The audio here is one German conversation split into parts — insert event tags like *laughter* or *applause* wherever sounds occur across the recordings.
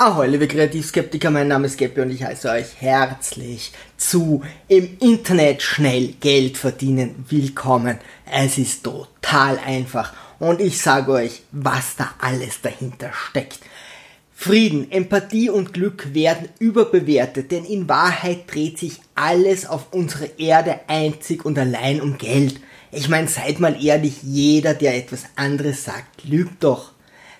Ahoi, liebe Kreativskeptiker, mein Name ist Geppi und ich heiße euch herzlich zu im Internet schnell Geld verdienen. Willkommen. Es ist total einfach und ich sage euch, was da alles dahinter steckt. Frieden, Empathie und Glück werden überbewertet, denn in Wahrheit dreht sich alles auf unserer Erde einzig und allein um Geld. Ich meine, seid mal ehrlich, jeder, der etwas anderes sagt, lügt doch.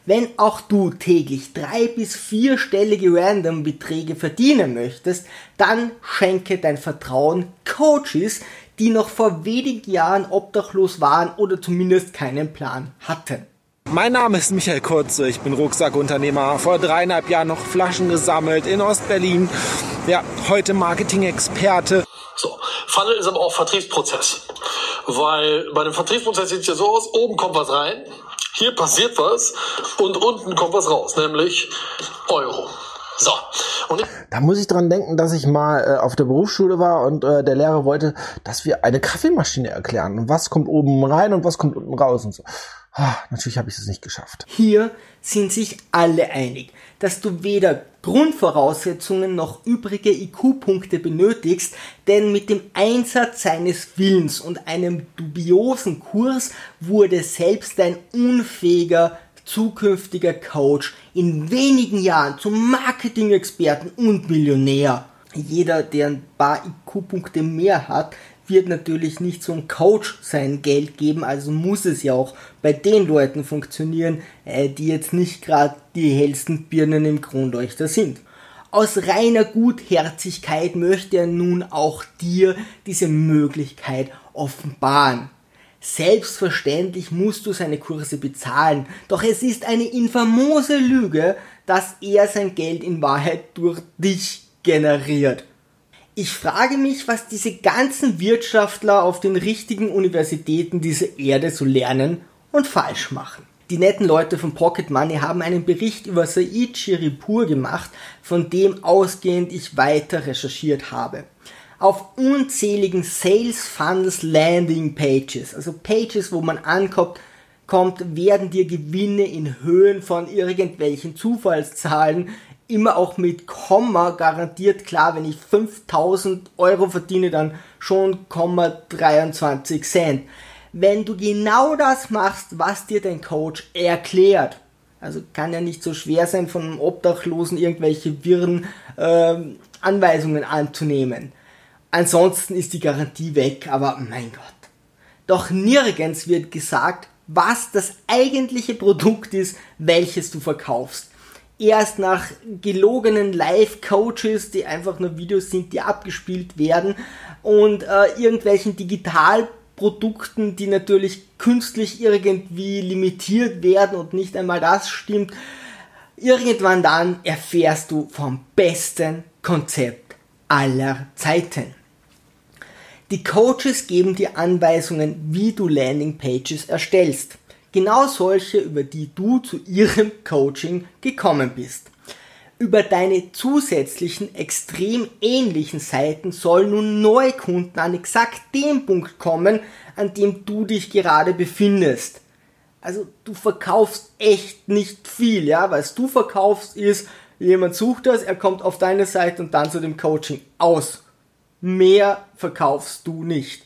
Wenn auch du täglich drei bis vierstellige Random Beträge verdienen möchtest, dann schenke dein Vertrauen Coaches, die noch vor wenigen Jahren obdachlos waren oder zumindest keinen Plan hatten. Mein Name ist Michael Kurze, ich bin Rucksackunternehmer, vor dreieinhalb Jahren noch Flaschen gesammelt in Ostberlin. Ja, heute Marketing-Experte. So, Funnel ist aber auch Vertriebsprozess. Weil bei dem Vertriebsprozess sieht es ja so aus, oben kommt was rein, hier passiert was und unten kommt was raus, nämlich Euro. So. Und da muss ich dran denken, dass ich mal äh, auf der Berufsschule war und äh, der Lehrer wollte, dass wir eine Kaffeemaschine erklären. Und was kommt oben rein und was kommt unten raus und so. Ah, natürlich habe ich es nicht geschafft. Hier sind sich alle einig, dass du weder Grundvoraussetzungen noch übrige IQ-Punkte benötigst, denn mit dem Einsatz seines Willens und einem dubiosen Kurs wurde selbst ein unfähiger zukünftiger Coach in wenigen Jahren zum Marketing-Experten und Millionär. Jeder, der ein paar IQ-Punkte mehr hat, wird natürlich nicht so ein Coach sein Geld geben, also muss es ja auch bei den Leuten funktionieren, äh, die jetzt nicht gerade die hellsten Birnen im Kronleuchter sind. Aus reiner Gutherzigkeit möchte er nun auch dir diese Möglichkeit offenbaren. Selbstverständlich musst du seine Kurse bezahlen, doch es ist eine infamose Lüge, dass er sein Geld in Wahrheit durch dich generiert. Ich frage mich, was diese ganzen Wirtschaftler auf den richtigen Universitäten dieser Erde so lernen und falsch machen. Die netten Leute von Pocket Money haben einen Bericht über Said Shiripur gemacht, von dem ausgehend ich weiter recherchiert habe. Auf unzähligen Sales Funnels Landing Pages, also Pages, wo man ankommt, kommt, werden dir Gewinne in Höhen von irgendwelchen Zufallszahlen immer auch mit Komma garantiert klar, wenn ich 5000 Euro verdiene, dann schon Komma 23 Cent. Wenn du genau das machst, was dir dein Coach erklärt, also kann ja nicht so schwer sein, von einem Obdachlosen irgendwelche wirren äh, Anweisungen anzunehmen. Ansonsten ist die Garantie weg, aber mein Gott. Doch nirgends wird gesagt, was das eigentliche Produkt ist, welches du verkaufst erst nach gelogenen Live-Coaches, die einfach nur Videos sind, die abgespielt werden und äh, irgendwelchen Digitalprodukten, die natürlich künstlich irgendwie limitiert werden und nicht einmal das stimmt. Irgendwann dann erfährst du vom besten Konzept aller Zeiten. Die Coaches geben dir Anweisungen, wie du Landingpages erstellst. Genau solche, über die du zu ihrem Coaching gekommen bist. Über deine zusätzlichen, extrem ähnlichen Seiten sollen nun Neukunden an exakt dem Punkt kommen, an dem du dich gerade befindest. Also du verkaufst echt nicht viel, ja. Was du verkaufst ist, jemand sucht das, er kommt auf deine Seite und dann zu dem Coaching aus. Mehr verkaufst du nicht.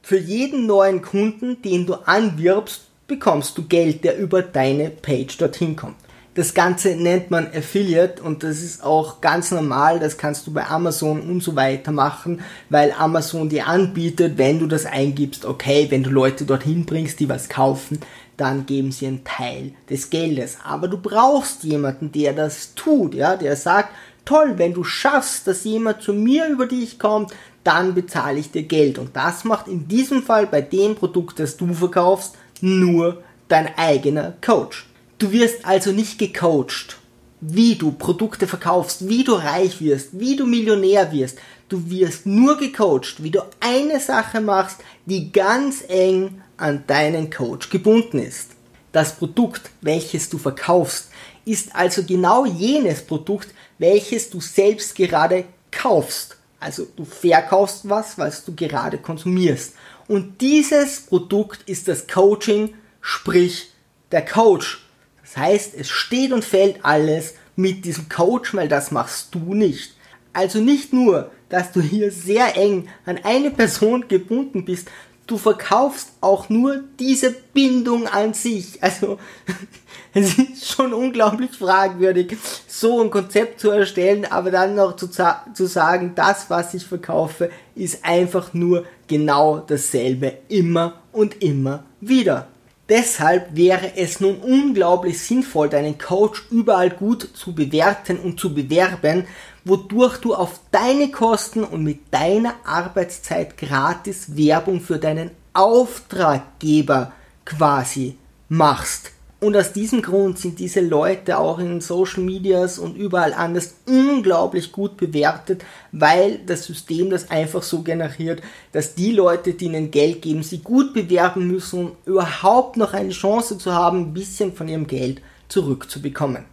Für jeden neuen Kunden, den du anwirbst, bekommst du Geld, der über deine Page dorthin kommt. Das Ganze nennt man Affiliate und das ist auch ganz normal, das kannst du bei Amazon und so weiter machen, weil Amazon dir anbietet, wenn du das eingibst, okay, wenn du Leute dorthin bringst, die was kaufen, dann geben sie einen Teil des Geldes. Aber du brauchst jemanden, der das tut, ja, der sagt, toll, wenn du schaffst, dass jemand zu mir über dich kommt, dann bezahle ich dir Geld. Und das macht in diesem Fall bei dem Produkt, das du verkaufst, nur dein eigener Coach. Du wirst also nicht gecoacht, wie du Produkte verkaufst, wie du reich wirst, wie du Millionär wirst. Du wirst nur gecoacht, wie du eine Sache machst, die ganz eng an deinen Coach gebunden ist. Das Produkt, welches du verkaufst, ist also genau jenes Produkt, welches du selbst gerade kaufst. Also du verkaufst was, was du gerade konsumierst. Und dieses Produkt ist das Coaching, sprich der Coach. Das heißt, es steht und fällt alles mit diesem Coach, weil das machst du nicht. Also nicht nur, dass du hier sehr eng an eine Person gebunden bist, du verkaufst auch nur diese Bindung an sich. Also *laughs* es ist schon unglaublich fragwürdig, so ein Konzept zu erstellen, aber dann noch zu, zu sagen, das, was ich verkaufe, ist einfach nur genau dasselbe immer und immer wieder. Deshalb wäre es nun unglaublich sinnvoll, deinen Coach überall gut zu bewerten und zu bewerben, wodurch du auf deine Kosten und mit deiner Arbeitszeit gratis Werbung für deinen Auftraggeber quasi machst. Und aus diesem Grund sind diese Leute auch in Social Medias und überall anders unglaublich gut bewertet, weil das System das einfach so generiert, dass die Leute, die ihnen Geld geben, sie gut bewerben müssen, um überhaupt noch eine Chance zu haben, ein bisschen von ihrem Geld zurückzubekommen.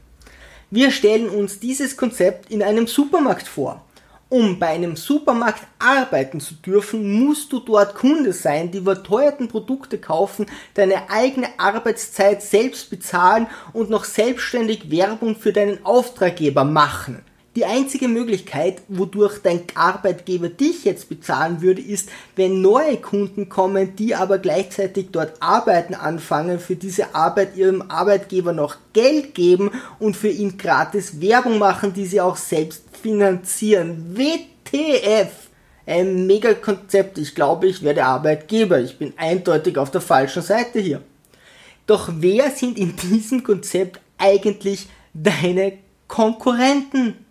Wir stellen uns dieses Konzept in einem Supermarkt vor. Um bei einem Supermarkt arbeiten zu dürfen, musst du dort Kunde sein, die überteuerten Produkte kaufen, deine eigene Arbeitszeit selbst bezahlen und noch selbstständig Werbung für deinen Auftraggeber machen. Die einzige Möglichkeit, wodurch dein Arbeitgeber dich jetzt bezahlen würde, ist, wenn neue Kunden kommen, die aber gleichzeitig dort arbeiten anfangen, für diese Arbeit ihrem Arbeitgeber noch Geld geben und für ihn gratis Werbung machen, die sie auch selbst finanzieren. WTF! Ein mega Konzept. Ich glaube, ich werde Arbeitgeber. Ich bin eindeutig auf der falschen Seite hier. Doch wer sind in diesem Konzept eigentlich deine Konkurrenten?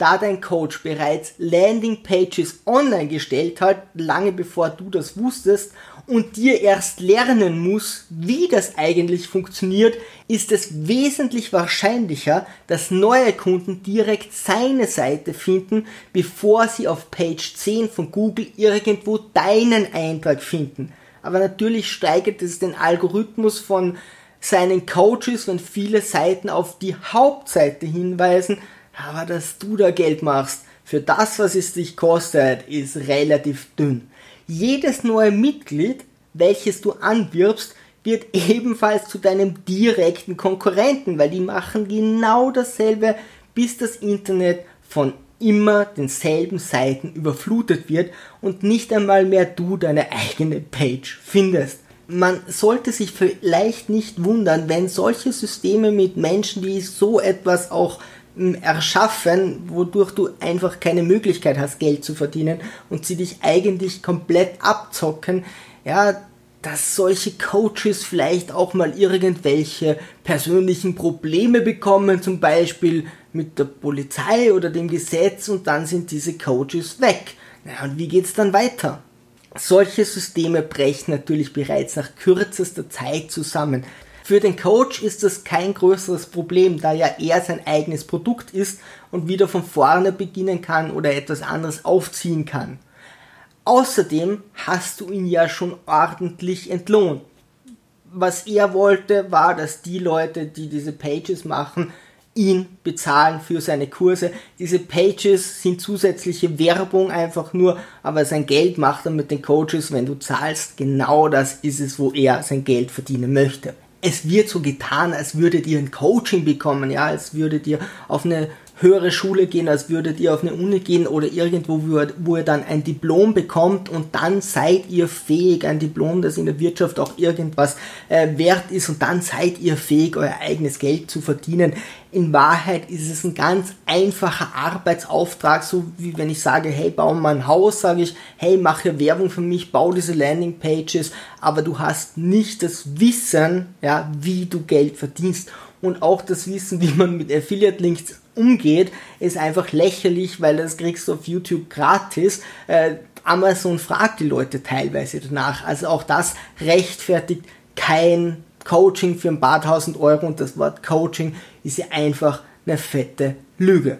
Da dein Coach bereits Landingpages online gestellt hat, lange bevor du das wusstest und dir erst lernen muss, wie das eigentlich funktioniert, ist es wesentlich wahrscheinlicher, dass neue Kunden direkt seine Seite finden, bevor sie auf Page 10 von Google irgendwo deinen Eintrag finden. Aber natürlich steigert es den Algorithmus von seinen Coaches, wenn viele Seiten auf die Hauptseite hinweisen, aber dass du da Geld machst für das, was es dich kostet, ist relativ dünn. Jedes neue Mitglied, welches du anwirbst, wird *laughs* ebenfalls zu deinem direkten Konkurrenten, weil die machen genau dasselbe, bis das Internet von immer denselben Seiten überflutet wird und nicht einmal mehr du deine eigene Page findest. Man sollte sich vielleicht nicht wundern, wenn solche Systeme mit Menschen, die so etwas auch erschaffen, wodurch du einfach keine Möglichkeit hast, Geld zu verdienen und sie dich eigentlich komplett abzocken, ja, dass solche Coaches vielleicht auch mal irgendwelche persönlichen Probleme bekommen, zum Beispiel mit der Polizei oder dem Gesetz und dann sind diese Coaches weg. Ja, und wie geht's dann weiter? Solche Systeme brechen natürlich bereits nach kürzester Zeit zusammen. Für den Coach ist das kein größeres Problem, da ja er sein eigenes Produkt ist und wieder von vorne beginnen kann oder etwas anderes aufziehen kann. Außerdem hast du ihn ja schon ordentlich entlohnt. Was er wollte, war, dass die Leute, die diese Pages machen, ihn bezahlen für seine Kurse. Diese Pages sind zusätzliche Werbung einfach nur, aber sein Geld macht er mit den Coaches, wenn du zahlst. Genau das ist es, wo er sein Geld verdienen möchte es wird so getan, als würdet ihr ein Coaching bekommen, ja, als würdet ihr auf eine höhere Schule gehen, als würdet ihr auf eine Uni gehen oder irgendwo, wo ihr, dann ein Diplom bekommt und dann seid ihr fähig, ein Diplom, das in der Wirtschaft auch irgendwas äh, wert ist und dann seid ihr fähig, euer eigenes Geld zu verdienen. In Wahrheit ist es ein ganz einfacher Arbeitsauftrag, so wie wenn ich sage, hey, bau mal ein Haus, sage ich, hey, mache Werbung für mich, bau diese Landingpages, aber du hast nicht das Wissen, ja, wie du Geld verdienst und auch das Wissen, wie man mit Affiliate Links umgeht, ist einfach lächerlich, weil das kriegst du auf YouTube gratis. Äh, Amazon fragt die Leute teilweise danach. Also auch das rechtfertigt kein Coaching für ein paar tausend Euro und das Wort Coaching ist ja einfach eine fette Lüge.